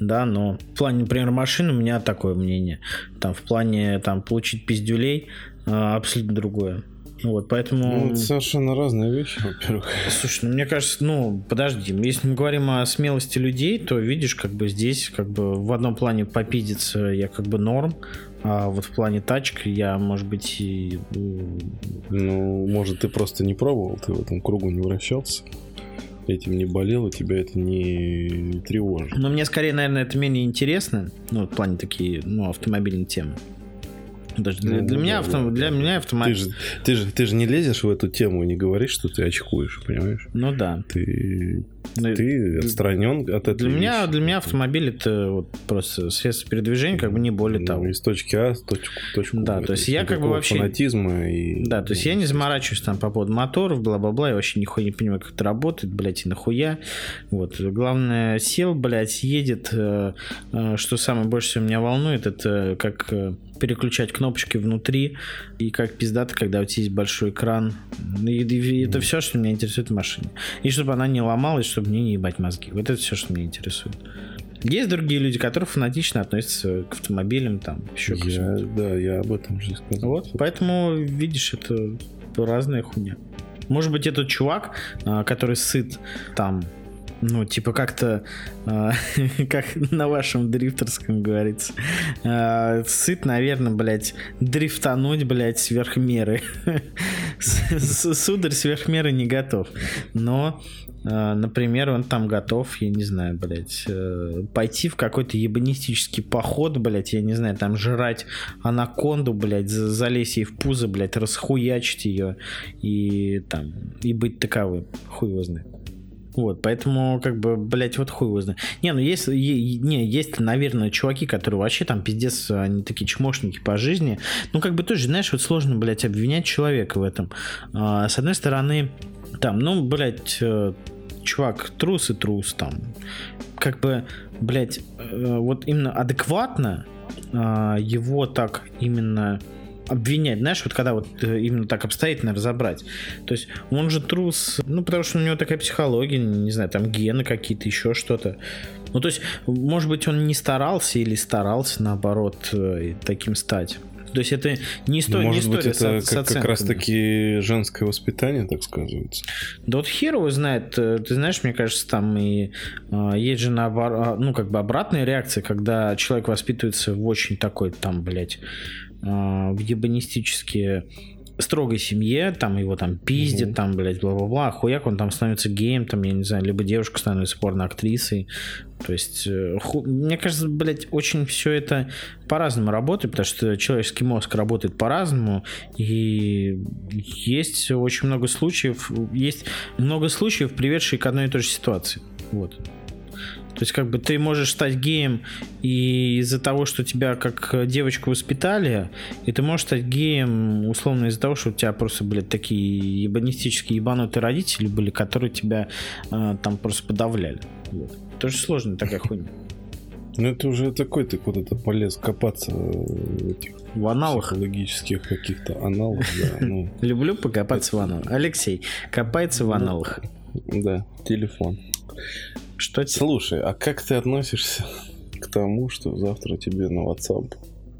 да, но в плане, например, машин у меня такое мнение, там в плане там получить пиздюлей э, абсолютно другое. Вот, поэтому... Ну, это совершенно разные вещи, во-первых. Слушай, ну мне кажется, ну, подожди, если мы говорим о смелости людей, то видишь, как бы здесь, как бы в одном плане попидиться я как бы норм, а вот в плане тачек я, может быть, и... Ну, может, ты просто не пробовал, ты в этом кругу не вращался этим не болел, и тебя это не тревожит. Но мне скорее, наверное, это менее интересно, ну, в плане такие, ну, автомобильные темы. Даже для, ну, для, меня, автом, для меня автомобиль... Ты же, ты, же, ты же не лезешь в эту тему и не говоришь, что ты очкуешь, понимаешь? Ну да. Ты, ну, ты отстранен от этого. Для меня, для меня автомобиль это вот просто средство передвижения, как бы не более ну, того. Из точки А в точку, точку Да, то есть я как бы вообще... Фанатизма и... Да, то есть я не заморачиваюсь там по поводу моторов, бла-бла-бла, я вообще нихуя не понимаю, как это работает, блядь, и нахуя. Вот. Главное, сел, блядь, едет. Э, э, что самое больше всего меня волнует, это как э, переключать кнопочки внутри, и как пиздато, когда у тебя есть большой экран. И, и это все, что меня интересует в машине. И чтобы она не ломалась, чтобы мне не ебать мозги. Вот это все, что меня интересует. Есть другие люди, которые фанатично относятся к автомобилям, там, еще к я, Да, я об этом же сказал. Вот, поэтому, видишь, это разная хуйня. Может быть, этот чувак, а, который сыт там ну, типа как-то, э, как на вашем дрифтерском говорится, э, сыт, наверное, блядь, дрифтануть, блядь, сверх меры. Сударь сверх меры не готов. Но Например, он там готов, я не знаю, блядь, пойти в какой-то ебанистический поход, блядь, я не знаю, там жрать анаконду, блядь, залезть ей в пузо, блядь, расхуячить ее и там, и быть таковым. Хуй его знает. Вот, поэтому, как бы, блядь, вот хуй его знает. Не, ну есть, не, есть, наверное, чуваки, которые вообще там пиздец, они такие чмошники по жизни. Ну, как бы тоже, знаешь, вот сложно, блядь, обвинять человека в этом. А, с одной стороны, там, ну, блядь, э, чувак, трус и трус там. Как бы, блядь, э, вот именно адекватно а, его так именно обвинять, знаешь, вот когда вот э, именно так обстоятельно разобрать. То есть он же трус, ну, потому что у него такая психология, не знаю, там гены какие-то, еще что-то. Ну, то есть, может быть, он не старался или старался, наоборот, э, таким стать. То есть это не, история, Может не быть, история это с, как, с как раз таки женское воспитание, так сказывается. Да вот хер его знает. Э, ты знаешь, мне кажется, там и э, есть же наоборот, ну, как бы обратная реакция, когда человек воспитывается в очень такой, там, блядь, э, в ебанистические строгой семье, там его там пиздят, угу. там, блядь, бла-бла-бла, хуяк он там становится геем, там, я не знаю, либо девушка становится порноактрисой. То есть, э, ху... мне кажется, блядь, очень все это по-разному работает, потому что человеческий мозг работает по-разному, и есть очень много случаев, есть много случаев, приведших к одной и той же ситуации. Вот. То есть, как бы ты можешь стать геем и из-за того, что тебя как девочку воспитали, и ты можешь стать геем условно из-за того, что у тебя просто, блядь, такие ебанистические ебанутые родители были, которые тебя э, там просто подавляли. Вот. Тоже сложная такая хуйня. Ну это уже такой ты куда-то полез копаться в этих в аналах логических каких-то аналах. Да, ну. Люблю покопаться в аналах. Алексей копается в аналах. Да, телефон. Что Слушай, а как ты относишься к тому, что завтра тебе на WhatsApp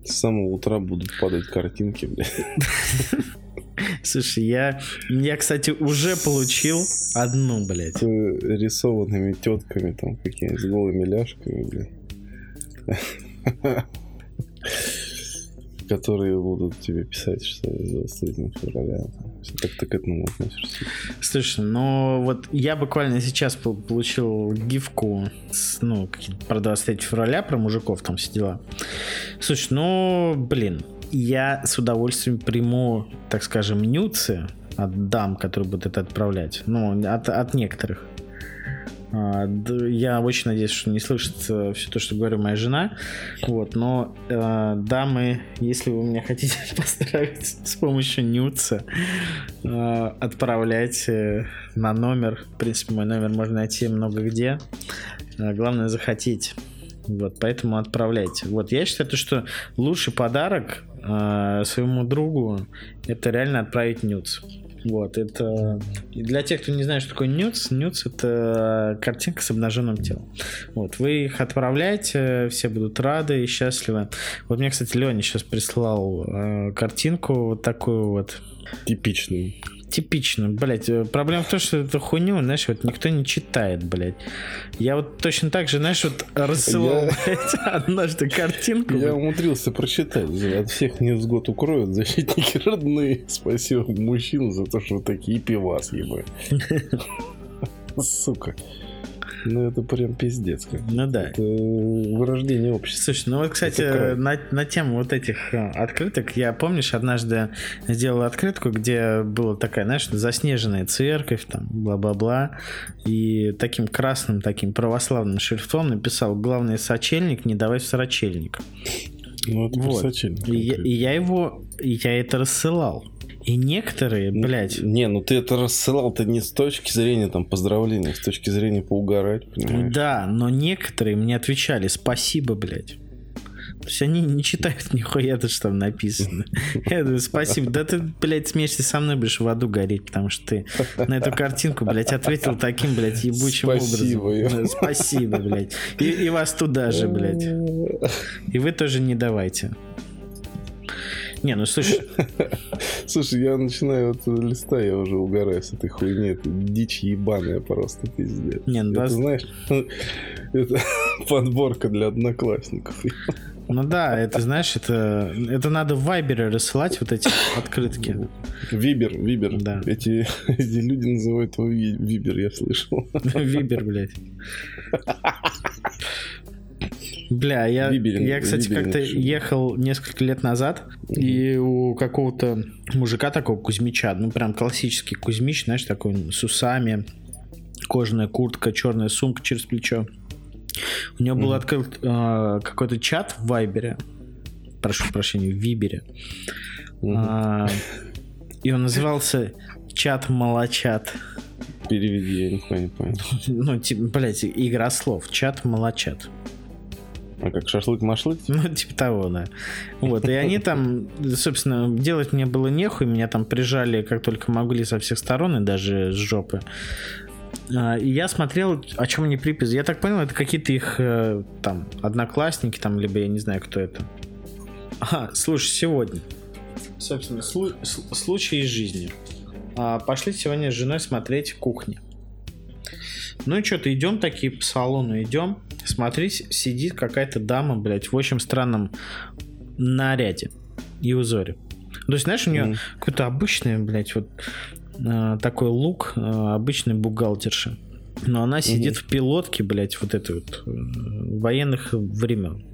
с самого утра будут падать картинки, блядь? Слушай, я, я, кстати, уже получил одну, блядь. С рисованными тетками, там, какими-то с голыми ляжками, блядь которые будут тебе писать, что 23 февраля. Как ты к этому относишься? Слушай, ну вот я буквально сейчас получил гифку, с, ну, про 23 февраля, про мужиков там все дела. Слушай, ну, блин, я с удовольствием приму, так скажем, нюцы от дам, которые будут это отправлять. Ну, от, от некоторых. А, я очень надеюсь, что не слышит все то, что говорю моя жена. Вот, но э, дамы, если вы меня хотите поздравить с помощью нюца, э, отправляйте на номер. В принципе, мой номер можно найти много где. Э, главное захотеть. Вот, поэтому отправляйте. Вот, я считаю, что лучший подарок э, своему другу это реально отправить нюц. Вот, это... Для тех, кто не знает, что такое нюц, нюц — это картинка с обнаженным телом. Вот, вы их отправляете, все будут рады и счастливы. Вот мне, кстати, Леня сейчас прислал э, картинку вот такую вот. Типичную типично, блядь. Э, проблема в том, что эту хуйню, знаешь, вот никто не читает, блядь. Я вот точно так же, знаешь, вот рассылал, я... блядь, однажды картинку. Я умудрился прочитать. От всех невзгод укроют защитники родные. Спасибо мужчину за то, что вы такие пивас, ебать. Сука. Ну, это прям пиздец. Как. Ну да. Это вырождение общества. Слушай, ну вот, кстати, на, на тему вот этих э, открыток, я, помнишь, однажды сделал открытку, где была такая, знаешь, заснеженная церковь, там, бла-бла-бла, и таким красным, таким православным шрифтом написал «Главный сочельник, не давай в сорочельник». Ну, это вот. И, я, и я его, я это рассылал. И некоторые, блядь... Не, ну ты это рассылал ты не с точки зрения там поздравления, а с точки зрения поугарать, понимаешь? Да, но некоторые мне отвечали спасибо, блядь. То есть они не читают нихуя то, что там написано. Я говорю, спасибо. Да ты, блядь, смеешься со мной будешь в аду гореть, потому что ты на эту картинку, блядь, ответил таким, блядь, ебучим спасибо, образом. Спасибо, блядь. И, и вас туда же, блядь. И вы тоже не давайте. Не, ну слушай... Слушай, я начинаю вот листа, я уже угораю с этой хуйни. Это дичь ебаная просто, пиздец. Не, ну, это, да... знаешь, это подборка для одноклассников. Ну да, это знаешь, это, это надо в Вайбере рассылать вот эти открытки. Вибер, Вибер. Да. Эти, эти люди называют его Вибер, я слышал. Вибер, блядь. Бля, я, Виберин, я кстати, как-то ехал несколько лет назад, mm-hmm. и у какого-то мужика такого Кузьмича, ну прям классический Кузьмич, знаешь, такой с усами, кожаная куртка, черная сумка через плечо. У него был открыт э, какой-то чат в Вайбере, прошу прощения, в Вибере. А, и он назывался чат молочат. Переведи, я нихуя не понял. Ну, типа, блядь, игра слов. Чат молочат. А как шашлык-машлык? Ну, типа того, да. Вот, и они там, собственно, делать мне было нехуй, меня там прижали как только могли со всех сторон, и даже с жопы. А, И я смотрел, о чем они приписи. Я так понял, это какие-то их э, там одноклассники, там, либо я не знаю, кто это. А, слушай, сегодня. Собственно, слу- случай из жизни. А, пошли сегодня с женой смотреть кухни. Ну и что-то идем такие по салону, идем. Смотри, с- сидит какая-то дама, блядь, в очень странном наряде и узоре. То есть, знаешь, у нее Мгм. какой-то обычный, блядь, вот э, такой лук э, обычной бухгалтерши. Но она сидит в пилотке, блядь, вот этой вот э, военных времен.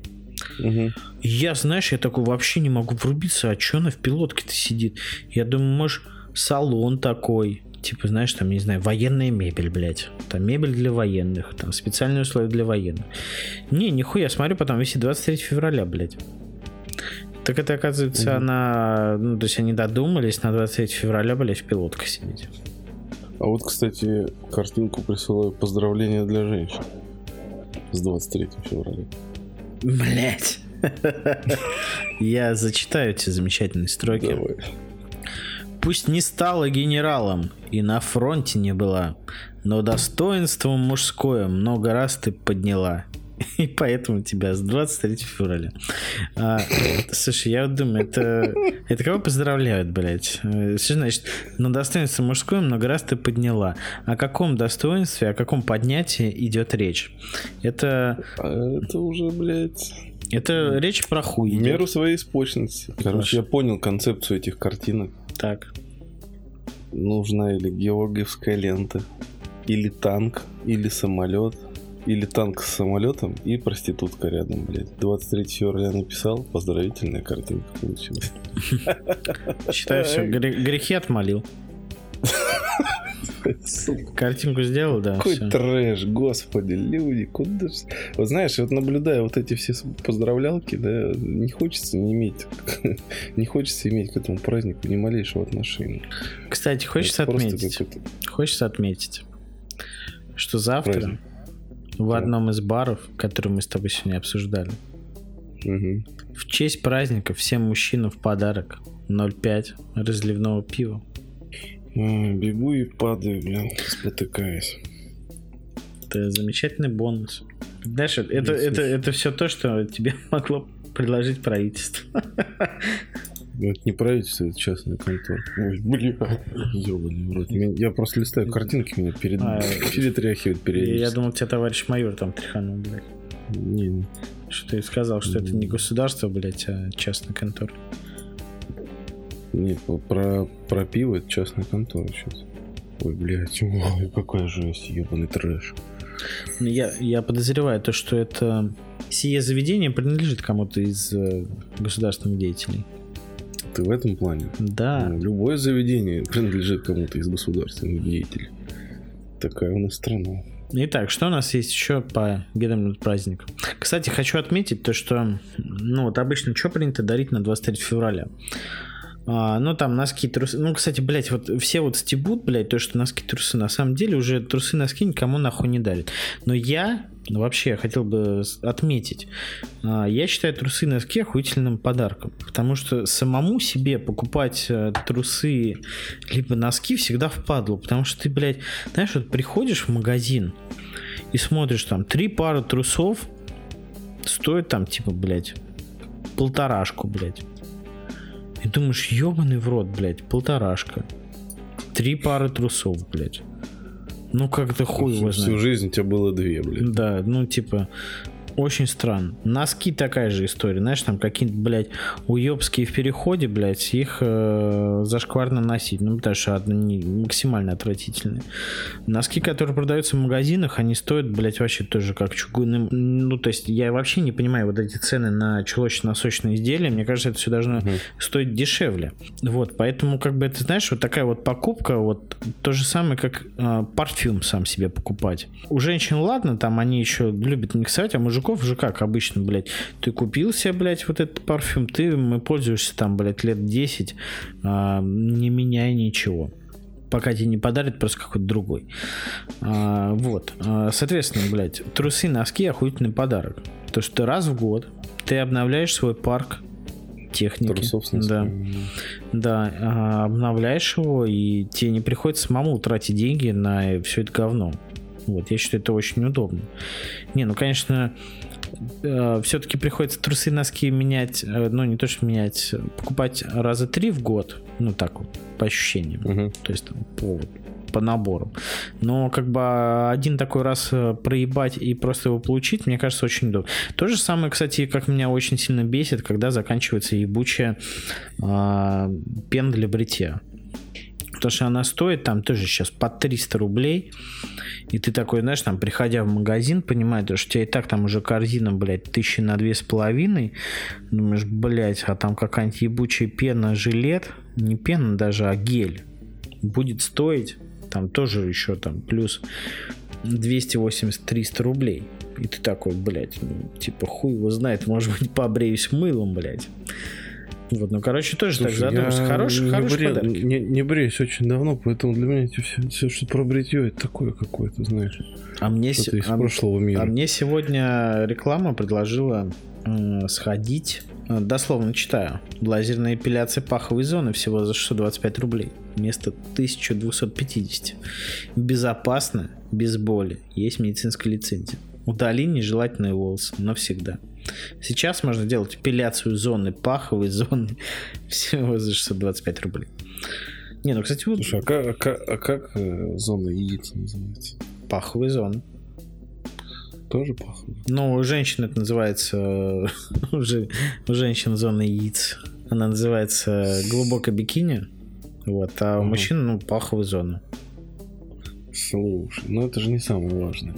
Мгм. Я, знаешь, я такой вообще не могу врубиться, а что она в пилотке-то сидит? Я думаю, может, салон такой, типа, знаешь, там, не знаю, военная мебель, блядь. Там мебель для военных, там специальные условия для военных. Не, нихуя, смотрю, потом висит 23 февраля, блядь. Так это, оказывается, Мгм. она... Ну, то есть они додумались на 23 февраля, блядь, в пилотках сидеть. А вот, кстати, картинку присылаю поздравления для женщин с 23 февраля. Блять. Я зачитаю эти замечательные строки. Давай. Пусть не стала генералом и на фронте не была, но достоинством мужское много раз ты подняла. И поэтому тебя с 23 февраля. А, слушай, я вот думаю, это, это кого поздравляют, блядь? Э, Что значит, на достоинство мужское много раз ты подняла. О каком достоинстве, о каком поднятии идет речь? Это, А это уже, блядь, это речь про хуй. в меру своей испорченности. Короче, Хорошо. я понял концепцию этих картинок. Так. Нужна или георгиевская лента, или танк, или самолет, или танк с самолетом и проститутка рядом, блядь. 23 февраля написал, поздравительная картинка получилась. Считаю, все, грехи отмолил. Картинку сделал, да. Какой всё. трэш, господи, люди, куда ж... Вот знаешь, вот наблюдая вот эти все поздравлялки, да, не хочется не иметь, не хочется иметь к этому празднику ни малейшего отношения. Кстати, хочется Это отметить, хочется отметить, что завтра Праздник. в Да. одном из баров, который мы с тобой сегодня обсуждали, Мгм. в честь праздника всем мужчинам в подарок 0,5 разливного пива. Бегу и падаю, блин, спотыкаясь. Это замечательный бонус. Знаешь, это, это, это, слушай. все то, что тебе могло предложить правительство. Это не правительство, это частная контора. Ой, блин, ёбаный в рот. Я просто листаю картинки, меня перед... А, перетряхивает Я периодически. думал, тебя товарищ майор там тряханул, блядь. Не, не. Что ты сказал, что это не государство, блядь, а частная контора. Не, про, про пиво это частная контора сейчас. Ой, блядь, ой, какая жесть, ебаный трэш. Ну, Я, я подозреваю то, что это сие заведение принадлежит кому-то из э, государственных деятелей. Ты в этом плане? Да. Ну, любое заведение принадлежит кому-то из государственных деятелей. Такая у нас страна. Итак, что у нас есть еще по гидам праздник? Кстати, хочу отметить то, что, ну вот обычно что принято дарить на 23 февраля? А, ну, там носки, трусы. Ну, кстати, блядь, вот все вот стебут, блядь, то, что носки, трусы. На самом деле уже трусы, носки никому нахуй не дарят. Но я вообще хотел бы отметить. а, Я считаю трусы носки охуительным подарком. Потому что самому себе покупать э, трусы либо носки всегда впадло. Потому что ты, блядь, знаешь, вот приходишь в магазин и смотришь там три пары трусов стоят там типа, блядь, полторашку, блядь. И думаешь, ебаный в рот, блядь, полторашка. Три пары трусов, блядь. Ну как-то хуй его Всю знает. жизнь у тебя было две, блядь. Да, ну типа, Очень странно. Носки такая же история. Знаешь, там какие-то, блядь, уебские в переходе, блядь, их э, зашкварно носить. Ну, потому что они максимально отвратительные. Носки, которые продаются в магазинах, они стоят, блядь, вообще тоже как чугунным. Ну, то есть я вообще не понимаю вот эти цены на чулочно-носочные изделия. Мне кажется, это все должно угу. стоить дешевле. Вот, поэтому, как бы, это, знаешь, вот такая вот покупка, вот то же самое, как э, парфюм сам себе покупать. У женщин, ладно, там они еще любят миксовать, а мужиков же как обычно, блядь, ты купил себе, блядь, вот этот парфюм, ты им пользуешься там, блядь, лет 10, а, не меняя ничего пока тебе не подарят просто какой-то другой. А, вот. А, соответственно, блядь, трусы, носки охуительный подарок. То, что ты раз в год ты обновляешь свой парк техники. Трусов, да. Да, а, обновляешь его, и тебе не приходится самому тратить деньги на все это говно. Вот, я считаю, это очень удобно. Не, ну, конечно, э, все-таки приходится трусы, носки менять, э, ну, не то, что менять, покупать раза три в год, ну, так вот, по ощущениям. Угу. То есть, там, по, по набору. Но, как бы, один такой раз э, проебать и просто его получить, мне кажется, очень удобно. То же самое, кстати, как меня очень сильно бесит, когда заканчивается ебучая э, пена для бритья потому что она стоит там тоже сейчас по 300 рублей, и ты такой, знаешь, там, приходя в магазин, понимаешь, что у тебя и так там уже корзина, блядь, тысячи на две с половиной, думаешь, блядь, а там какая-нибудь ебучая пена, жилет, не пена даже, а гель, будет стоить, там тоже еще там плюс 280-300 рублей. И ты такой, блядь, ну, типа, хуй его знает, может быть, побреюсь мылом, блядь. Вот, ну, короче, тоже Слушай, так задумаешься. Хороший, хороший бре... подарок. Не, не бреюсь очень давно, поэтому для меня все, все что про бритье, это такое какое-то, знаешь. А мне, с... из а, прошлого мира. а мне сегодня реклама предложила э, сходить, э, дословно читаю, лазерная эпиляция паховой зоны всего за 625 рублей вместо 1250. Безопасно, без боли, есть медицинская лицензия. Удали нежелательные волосы навсегда. Сейчас можно делать эпиляцию зоны, паховой зоны всего за 625 рублей. Не, ну, кстати, вот... Слушай, а как, а как, а как э, зона яиц называется? Паховая зона. Тоже паховая? Ну, у женщин это называется... у женщин зона яиц. Она называется глубокое бикини. Вот, а у мужчин, ну, паховая зона. Слушай, ну это же не самое важное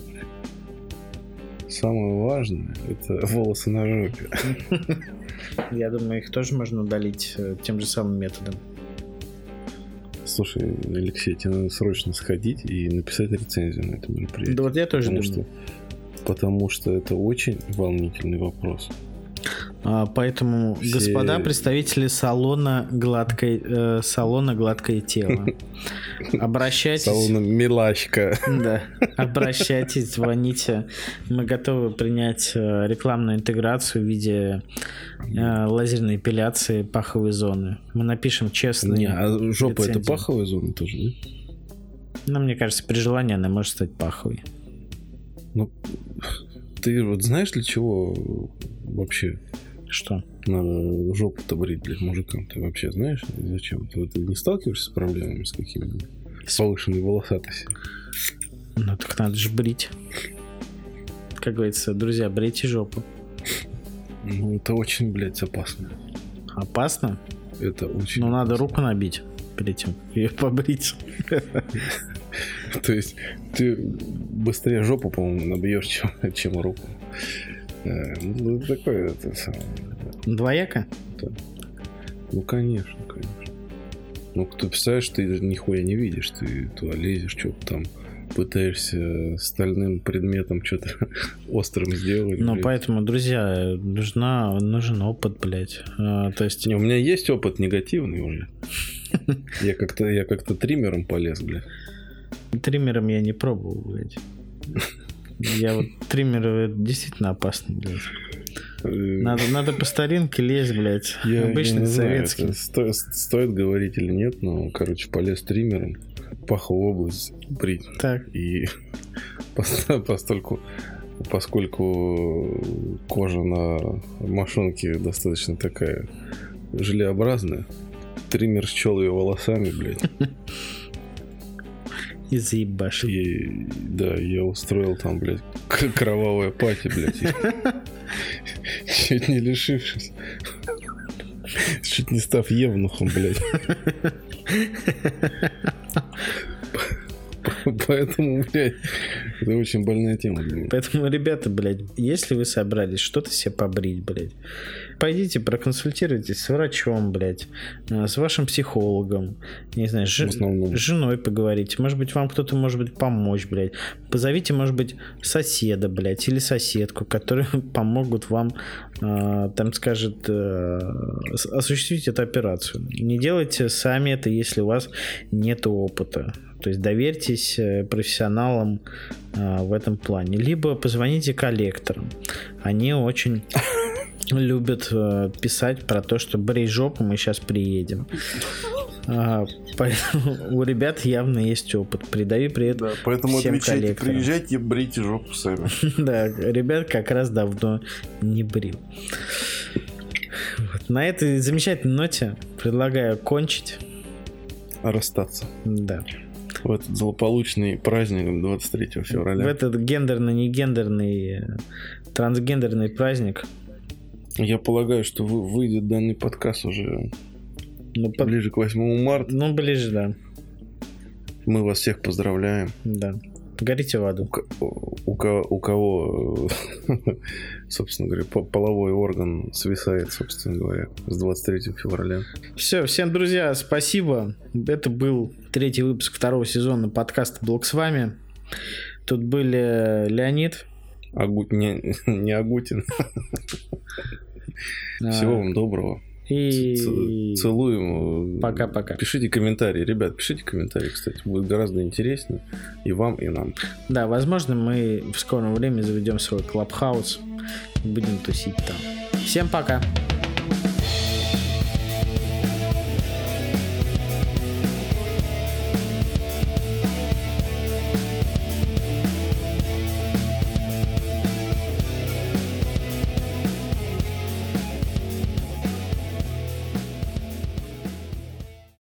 самое важное это волосы на жопе. Я думаю, их тоже можно удалить э, тем же самым методом. Слушай, Алексей, тебе надо срочно сходить и написать рецензию на это мероприятие. Да вот я тоже потому думаю. Что, потому что это очень волнительный вопрос. А, поэтому, Все... господа представители салона гладкой, э, салона гладкое тело, обращайтесь. Салона милашка. Да, обращайтесь, звоните. Мы готовы принять э, рекламную интеграцию в виде э, лазерной эпиляции паховой зоны. Мы напишем честно. Не, а жопа это паховая зона тоже, да? Ну, мне кажется, при желании она может стать паховой. Ну, ты вот знаешь для чего вообще что? Надо жопу-то брить, блядь, мужикам. Ты вообще знаешь, зачем? Ты, ты не сталкиваешься с проблемами с какими-нибудь? С повышенной волосатостью? Ну, так надо же брить. Как говорится, друзья, брейте жопу. Ну, это очень, блядь, опасно. Опасно? Это очень Ну, надо руку набить перед тем, ее побрить. То есть ты быстрее жопу, по-моему, набьешь, чем, чем руку. Ну, такое это самое. Двояко? Да. Ну, конечно, конечно. Ну, ты представляешь, ты нихуя не видишь, ты туда лезешь, что-то там пытаешься стальным предметом что-то острым сделать. Ну, поэтому, друзья, нужна, нужен опыт, блядь. А, то есть... Не, у меня есть опыт негативный уже. Я как-то я как-то триммером полез, блядь. Триммером я не пробовал, блядь. Я вот триммеры действительно опасны, блядь. Надо, надо по старинке лезть, блядь. Я, Обычный я советский. Знаю, сто, стоит говорить или нет, но, короче, полез триммером, паховую область брить. Так. И постольку, поскольку кожа на машинке достаточно такая желеобразная, триммер счел ее волосами, блядь. И заебашил. И, да, я устроил там, блядь, кровавое пати, блядь. Чуть не лишившись. Чуть не став евнухом, блядь. Поэтому, блядь, это очень больная тема меня. Поэтому, ребята, блядь, если вы собрались что-то себе побрить, блядь, пойдите проконсультируйтесь с врачом, блядь, э, с вашим психологом, не знаю, основном. с женой поговорите. Может быть, вам кто-то может быть помочь, блядь. Позовите, может быть, соседа, блядь, или соседку, которые помогут вам, э, там скажет, э, осуществить эту операцию. Не делайте сами это, если у вас нет опыта. То есть доверьтесь э, профессионалам э, в этом плане. Либо позвоните коллекторам. Они очень любят э, писать про то, что брей жопу, мы сейчас приедем. А, Поэтому у ребят явно есть опыт. Придави привет Да, поэтому всем отвечайте, коллекторам. приезжайте, брите жопу сами. Да, ребят как раз давно не брил. Вот. На этой замечательной ноте предлагаю кончить. Расстаться. Да. В этот злополучный праздник 23 февраля. В этот гендерно-негендерный, э, трансгендерный праздник. Я полагаю, что вы- выйдет данный подкаст уже Ну, по- ближе к 8 марта. ну, ближе, да. Мы вас всех поздравляем. Да. Горите в У, аду. ко- у ко- у кого, э, собственно говоря, по- половой орган свисает, собственно говоря, с 23 февраля. Все, всем, друзья, спасибо. Это был третий выпуск второго сезона подкаста «Блог с вами». Тут были Леонид. Агу- не, не Агутин. Всего вам доброго. И... Целуем. Пока-пока. Пишите комментарии. Ребят, пишите комментарии, кстати. Будет гораздо интереснее и вам, и нам. Да, возможно, мы в скором времени заведем свой клабхаус и будем тусить там. Всем пока.